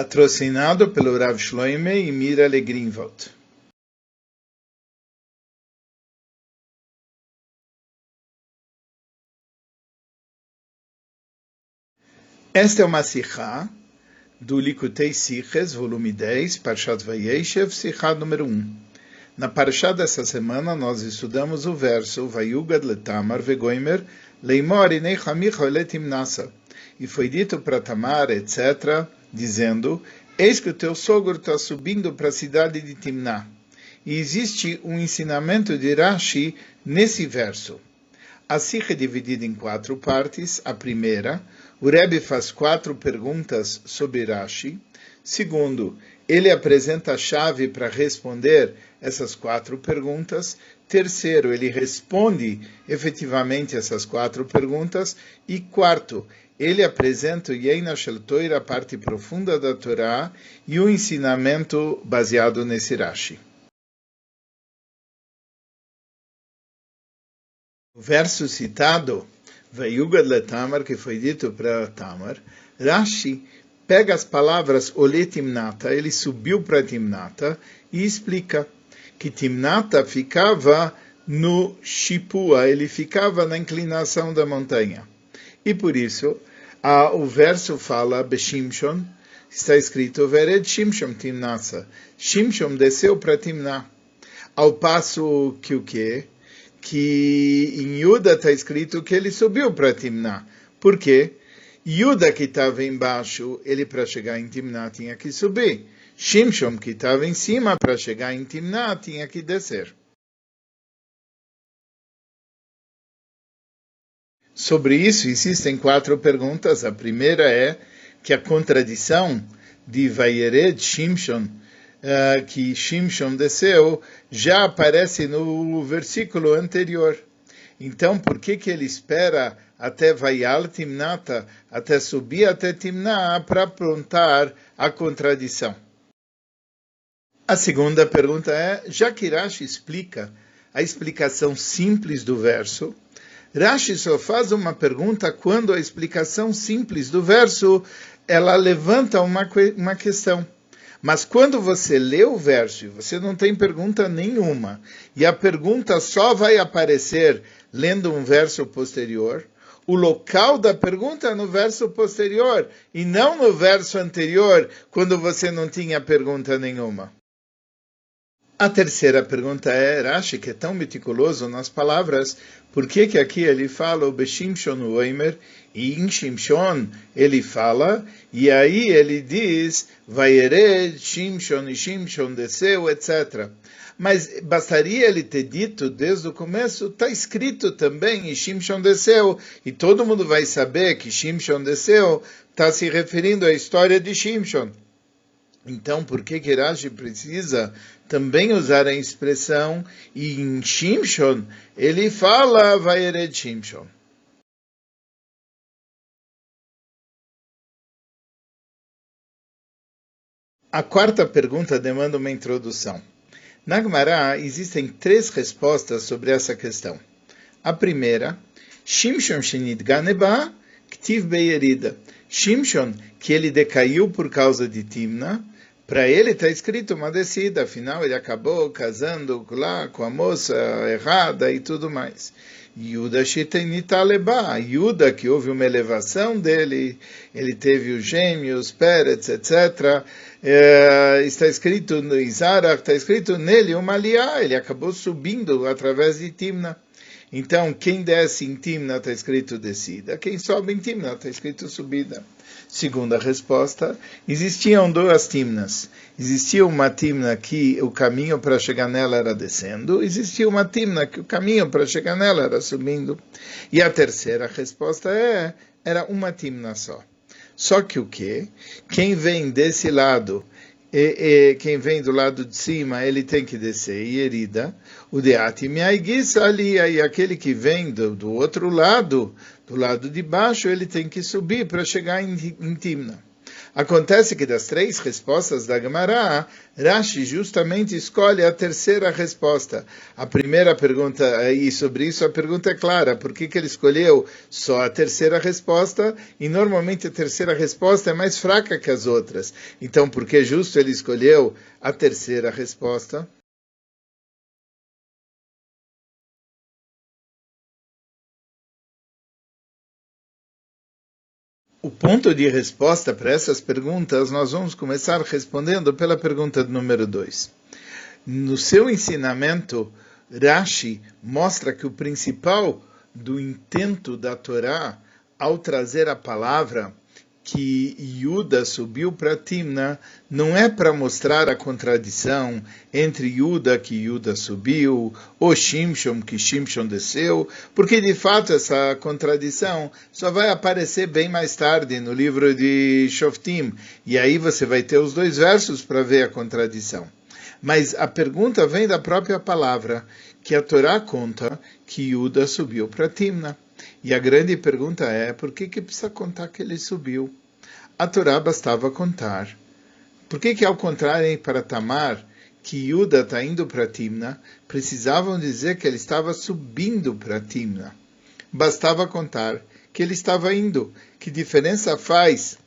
patrocinado pelo Rav Shloime e Mira Legrinwald. Esta é uma sikha do Likutei Siches, volume 10, Parshat Vayeshev, sikha número 1. Na Parshat dessa semana, nós estudamos o verso Vayugad letamar vegoimer leimor inei chamicha letim nasa. E foi dito para Tamar, etc., dizendo, eis que o teu sogro está subindo para a cidade de Timná. E existe um ensinamento de Rashi nesse verso. A Sikha é dividida em quatro partes. A primeira, o Rebbe faz quatro perguntas sobre Rashi. Segundo, ele apresenta a chave para responder essas quatro perguntas. Terceiro, ele responde efetivamente essas quatro perguntas. E quarto, ele apresenta o Yeina Shel a parte profunda da Torá, e o ensinamento baseado nesse Rashi. O verso citado, Vayugad letamar, que foi dito para Tamar, Rashi pega as palavras Ole Timnata, ele subiu para Timnata e explica que Timnata ficava no Shipua, ele ficava na inclinação da montanha. E por isso, a, o verso fala Beshimshon, está escrito Vered Shimshon Timnasa. Shimshon desceu para Timná. Ao passo que o quê? que em Yuda está escrito que ele subiu para Timná. Por quê? Yuda que estava embaixo, ele para chegar em Timná tinha que subir. Shimshon que estava em cima, para chegar em Timná tinha que descer. Sobre isso existem quatro perguntas. A primeira é que a contradição de Vayered Shimshon uh, que Shimshon desceu já aparece no versículo anterior. Então, por que, que ele espera até Vayal Timnata, até subir até Timná, para aprontar a contradição? A segunda pergunta é, já que Rashi explica a explicação simples do verso, Rashi só faz uma pergunta quando a explicação simples do verso ela levanta uma, uma questão. Mas quando você lê o verso e você não tem pergunta nenhuma, e a pergunta só vai aparecer lendo um verso posterior, o local da pergunta é no verso posterior e não no verso anterior, quando você não tinha pergunta nenhuma. A terceira pergunta é, Rashi, que é tão meticuloso nas palavras, por que que aqui ele fala o Beshimshon Oimer e em Shimshon ele fala, e aí ele diz, Vayered, Shimshon e Shimshon desceu, etc. Mas bastaria ele ter dito desde o começo, está escrito também, e Shimshon desceu, e todo mundo vai saber que Shimshon desceu, está se referindo à história de Shimshon. Então, por que que Rashi precisa também usar a expressão e em Shimshon ele fala Vayered Shimshon? A quarta pergunta demanda uma introdução. Na Gemara existem três respostas sobre essa questão. A primeira, Shimshon Shinit Ganeba Ktiv Beyerida. Shimshon, que ele decaiu por causa de Timna, para ele está escrito uma descida, afinal ele acabou casando lá com a moça errada e tudo mais. Yuda Shitenitaleba, Yuda que houve uma elevação dele, ele teve os gêmeos, Peretz, etc. É, está escrito no Isara, está escrito nele uma aliá, ele acabou subindo através de Timna. Então, quem desce em Timna está escrito descida, quem sobe em Timna está escrito subida. Segunda resposta, existiam duas timnas. Existia uma timna que o caminho para chegar nela era descendo, existia uma timna que o caminho para chegar nela era subindo. E a terceira resposta é, era uma timna só. Só que o que? Quem vem desse lado e, e, quem vem do lado de cima, ele tem que descer e herida. O deati miaiguisa ali, e aquele que vem do, do, outro lado, do lado de baixo, ele tem que subir para chegar em, em Timna. Acontece que das três respostas da Gemara, Rashi justamente escolhe a terceira resposta. A primeira pergunta, e sobre isso a pergunta é clara, por que, que ele escolheu só a terceira resposta? E normalmente a terceira resposta é mais fraca que as outras. Então, por que justo ele escolheu a terceira resposta? O ponto de resposta para essas perguntas nós vamos começar respondendo pela pergunta número 2. No seu ensinamento, Rashi mostra que o principal do intento da Torá ao trazer a palavra que Yuda subiu para Timna não é para mostrar a contradição entre Yuda que Yuda subiu ou Shimshon que Shimshon desceu, porque de fato essa contradição só vai aparecer bem mais tarde no livro de Shoftim, e aí você vai ter os dois versos para ver a contradição. Mas a pergunta vem da própria palavra, que a Torá conta que Yuda subiu para Timna. E a grande pergunta é, por que, que precisa contar que ele subiu? A Torá bastava contar. Por que que ao contrário para Tamar, que Yuda está indo para Timna, precisavam dizer que ele estava subindo para Timna? Bastava contar que ele estava indo. Que diferença faz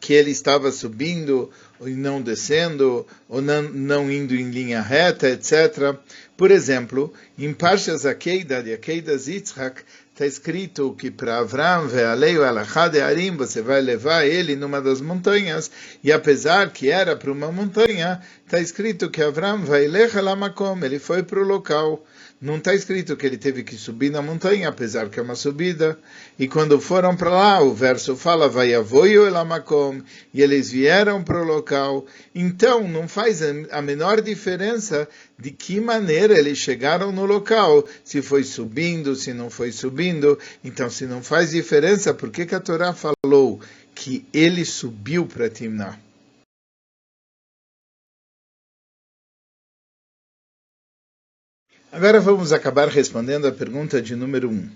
que ele estava subindo e não descendo, ou não, não indo em linha reta, etc. Por exemplo, em Parshas Akeida, de Akeida Yitzhak, está escrito que para Avram, Vealeio Alachade Arim, você vai levar ele numa das montanhas, e apesar que era para uma montanha, está escrito que Avram vai Lamakom, ele foi para o local. Não está escrito que ele teve que subir na montanha, apesar que é uma subida. E quando foram para lá, o verso fala, vai avoio elamakom, e eles vieram para o local. Então, não faz a menor diferença de que maneira eles chegaram no local, se foi subindo, se não foi subindo. Então, se não faz diferença, por que, que a Torá falou que ele subiu para Timnah? Agora vamos acabar respondendo a pergunta de número 1. Um.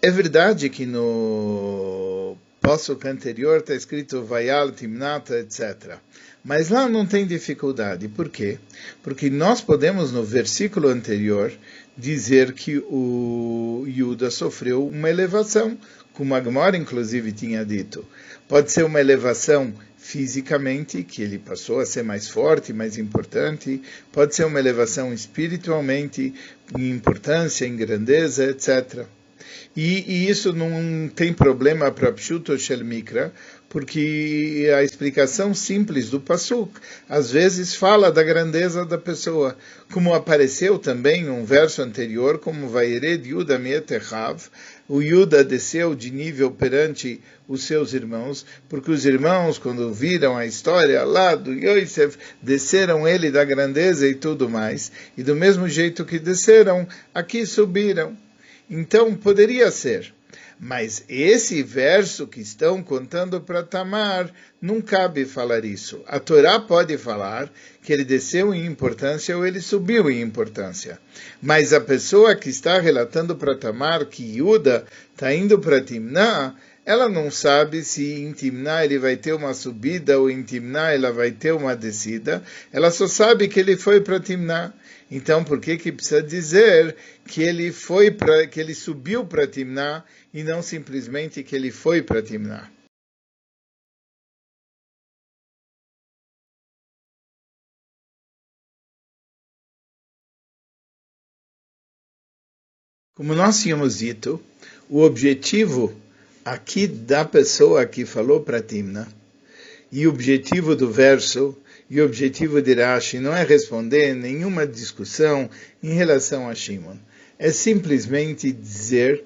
É verdade que no possuco anterior está escrito Vayal, Timnata, etc. Mas lá não tem dificuldade. Por quê? Porque nós podemos, no versículo anterior, dizer que o Yuda sofreu uma elevação, como Agmor, inclusive, tinha dito. Pode ser uma elevação fisicamente, que ele passou a ser mais forte, mais importante, pode ser uma elevação espiritualmente, em importância, em grandeza, etc. E, e isso não tem problema para Pshuto Shel Mikra, porque a explicação simples do Pasuk às vezes fala da grandeza da pessoa, como apareceu também um verso anterior, como Vaired Yuda Mietechav, o Yuda desceu de nível perante os seus irmãos, porque os irmãos, quando viram a história lá do Yosef, desceram ele da grandeza e tudo mais, e do mesmo jeito que desceram, aqui subiram. Então, poderia ser mas esse verso que estão contando para Tamar, não cabe falar isso. A Torá pode falar que ele desceu em importância ou ele subiu em importância. Mas a pessoa que está relatando para Tamar que Yuda está indo para Timná, ela não sabe se em Timná ele vai ter uma subida ou em Timná ela vai ter uma descida. Ela só sabe que ele foi para Timná. Então, por que que precisa dizer que ele foi para que ele subiu para Timná e não simplesmente que ele foi para Timná? Como nós tínhamos dito, o objetivo aqui da pessoa que falou para Timna e o objetivo do verso e o objetivo de Rashi não é responder nenhuma discussão em relação a Shimon. É simplesmente dizer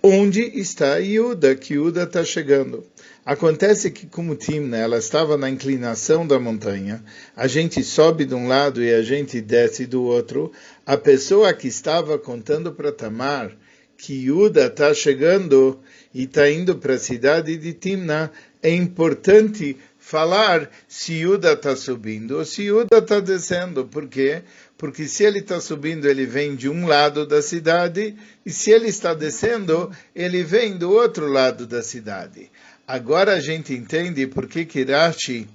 onde está Yuda, que Yuda está chegando. Acontece que, como Timna, ela estava na inclinação da montanha, a gente sobe de um lado e a gente desce do outro. A pessoa que estava contando para Tamar que Yuda está chegando e está indo para a cidade de Timna, é importante falar se Yuda está subindo ou se Yuda está descendo. Por quê? Porque se ele está subindo, ele vem de um lado da cidade, e se ele está descendo, ele vem do outro lado da cidade. Agora a gente entende por que Kirachi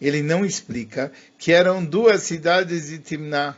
ele não explica que eram duas cidades de Timná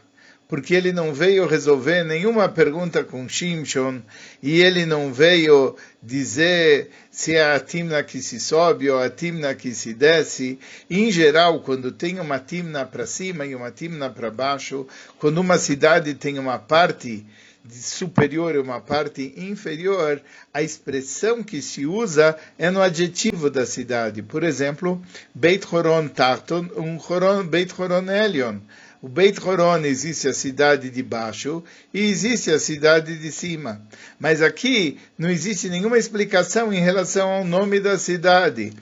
porque ele não veio resolver nenhuma pergunta com Shimshon, e ele não veio dizer se é a timna que se sobe ou a timna que se desce. Em geral, quando tem uma timna para cima e uma timna para baixo, quando uma cidade tem uma parte superior e uma parte inferior, a expressão que se usa é no adjetivo da cidade. Por exemplo, Beit Horon Tarton, um Horon, Beit Horon Elion. O Beit Horon existe a cidade de baixo e existe a cidade de cima. Mas aqui não existe nenhuma explicação em relação ao nome da cidade.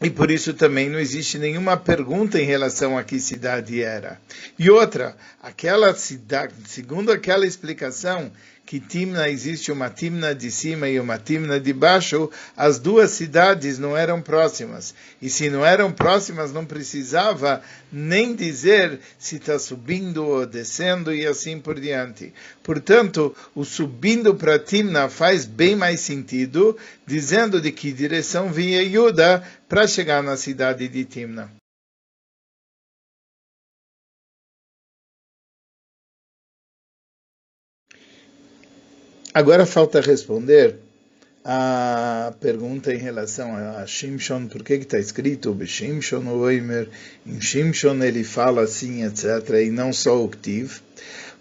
E por isso também não existe nenhuma pergunta em relação a que cidade era. E outra, aquela cidade, segundo aquela explicação, que Timna existe uma Timna de cima e uma Timna de baixo, as duas cidades não eram próximas. E se não eram próximas, não precisava nem dizer se está subindo ou descendo e assim por diante. Portanto, o subindo para Timna faz bem mais sentido, dizendo de que direção vinha Yuda para chegar na cidade de Timna. Agora falta responder a pergunta em relação a Shimshon, por que está escrito Shimshon Oimer, em Shimshon ele fala assim, etc., e não só o Ktiv,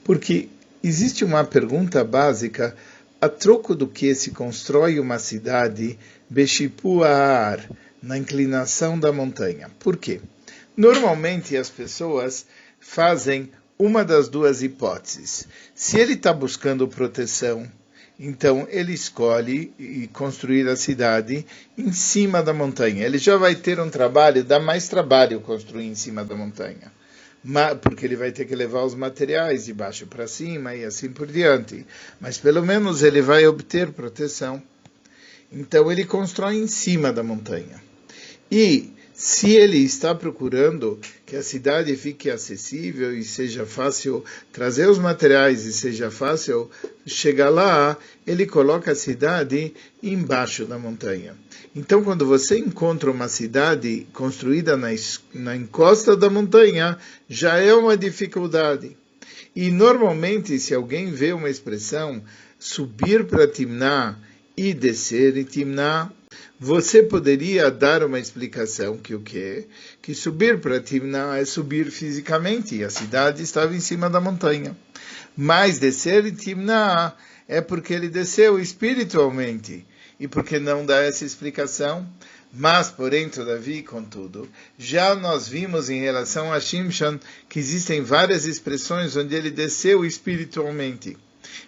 porque existe uma pergunta básica, a troco do que se constrói uma cidade, Beshipu Aar, na inclinação da montanha. Por quê? Normalmente as pessoas fazem uma das duas hipóteses. Se ele está buscando proteção, então ele escolhe construir a cidade em cima da montanha. Ele já vai ter um trabalho, dá mais trabalho construir em cima da montanha. Porque ele vai ter que levar os materiais de baixo para cima e assim por diante. Mas pelo menos ele vai obter proteção. Então ele constrói em cima da montanha. E se ele está procurando que a cidade fique acessível e seja fácil trazer os materiais e seja fácil chegar lá, ele coloca a cidade embaixo da montanha. Então, quando você encontra uma cidade construída na, na encosta da montanha, já é uma dificuldade. E normalmente, se alguém vê uma expressão subir para Timná e descer em Timná, você poderia dar uma explicação que o quê? Que subir para Timna é subir fisicamente, e a cidade estava em cima da montanha. Mas descer em Timna é porque ele desceu espiritualmente. E por que não dar essa explicação? Mas, porém, todavia, contudo, já nós vimos em relação a Shimshon que existem várias expressões onde ele desceu espiritualmente.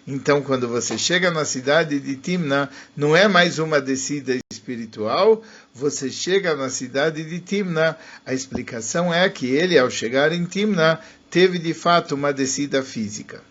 Então, quando você chega na cidade de Timna, não é mais uma descida espiritual, você chega na cidade de Timna. A explicação é que ele, ao chegar em Timna, teve de fato uma descida física.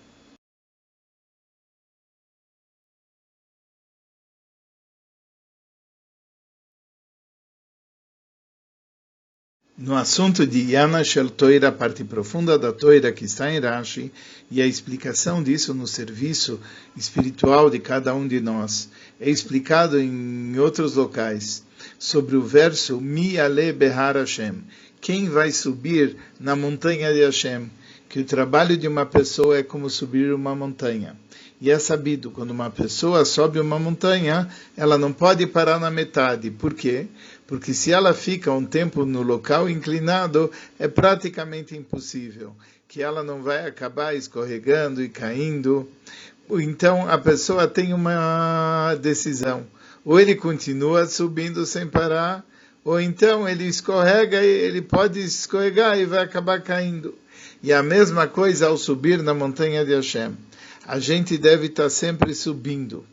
No assunto de Yana Shel Toira, a parte profunda da Toira que está em Rashi, e a explicação disso no serviço espiritual de cada um de nós, é explicado em outros locais, sobre o verso Mi Ale Behar Hashem, quem vai subir na montanha de Hashem, que o trabalho de uma pessoa é como subir uma montanha. E é sabido, quando uma pessoa sobe uma montanha, ela não pode parar na metade. Por quê? porque se ela fica um tempo no local inclinado, é praticamente impossível, que ela não vai acabar escorregando e caindo. Então a pessoa tem uma decisão: ou ele continua subindo sem parar, ou então ele escorrega e ele pode escorregar e vai acabar caindo. E a mesma coisa ao subir na montanha de Hashem. A gente deve estar sempre subindo.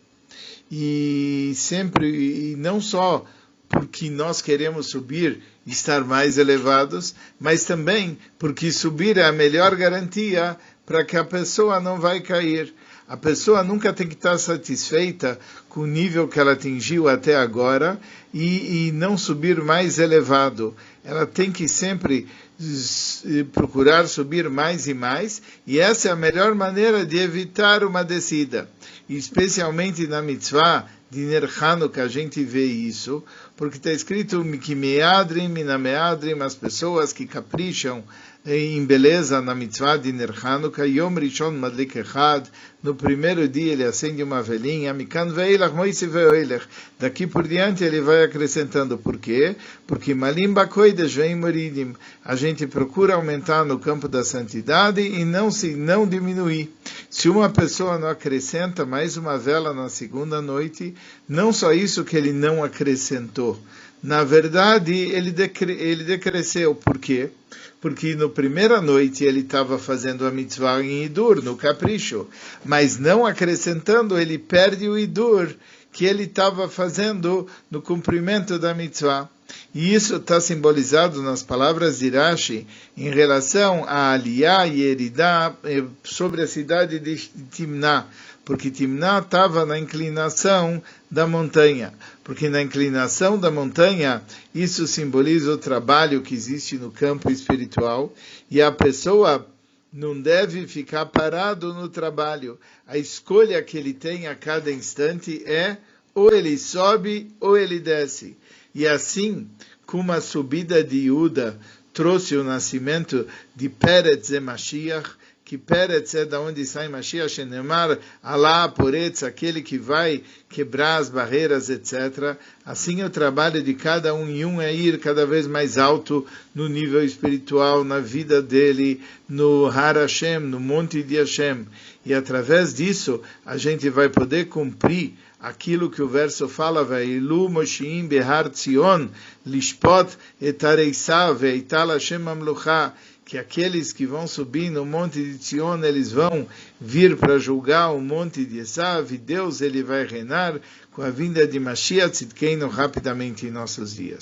E sempre, e não só porque nós queremos subir e estar mais elevados, mas também porque subir é a melhor garantia para que a pessoa não vai cair. A pessoa nunca tem que estar satisfeita com o nível que ela atingiu até agora e, e não subir mais elevado. Ela tem que sempre procurar subir mais e mais, e essa é a melhor maneira de evitar uma descida. Especialmente na mitzvah de Ner que a gente vê isso, porque está escrito que meadrim, minameadrim, as pessoas que capricham em beleza na mitzvah de Ner Hanukkah, Yom Rishon Madlik Echad, no primeiro dia ele acende uma velhinha, Mikan Veilach Moise Veilach, daqui por diante ele vai acrescentando, por quê? Porque Malim Bakoidesh vem Moridim, a gente procura aumentar no campo da santidade e não se não diminuir. Se uma pessoa não acrescenta mais uma vela na segunda noite, não só isso que ele não acrescentou, na verdade, ele, decre, ele decresceu. Por quê? Porque na primeira noite ele estava fazendo a mitzvah em Idur, no capricho, mas não acrescentando, ele perde o Idur que ele estava fazendo no cumprimento da mitzvah. E isso está simbolizado nas palavras de Rashi em relação a Aliyah e Eridá eh, sobre a cidade de Timná, porque Timná estava na inclinação da montanha, porque na inclinação da montanha isso simboliza o trabalho que existe no campo espiritual e a pessoa não deve ficar parado no trabalho. A escolha que ele tem a cada instante é ou ele sobe ou ele desce. E assim, como a subida de Yuda trouxe o nascimento de Peretz e Mashiach, que Peretz é da onde sai Mashiach, Shenemar, Alá, Poretz, aquele que vai quebrar as barreiras, etc. Assim o trabalho de cada um e um é ir cada vez mais alto no nível espiritual, na vida dele, no Har Hashem, no Monte de Hashem. E através disso, a gente vai poder cumprir aquilo que o verso fala, Moshiim Behar Tzion, Lishpot etareisav veital Hashem Amlucha, que aqueles que vão subir no monte de Tzion, eles vão vir para julgar o monte de Esav, e Deus ele vai reinar com a vinda de Mashiach Tzidkeinu rapidamente em nossos dias.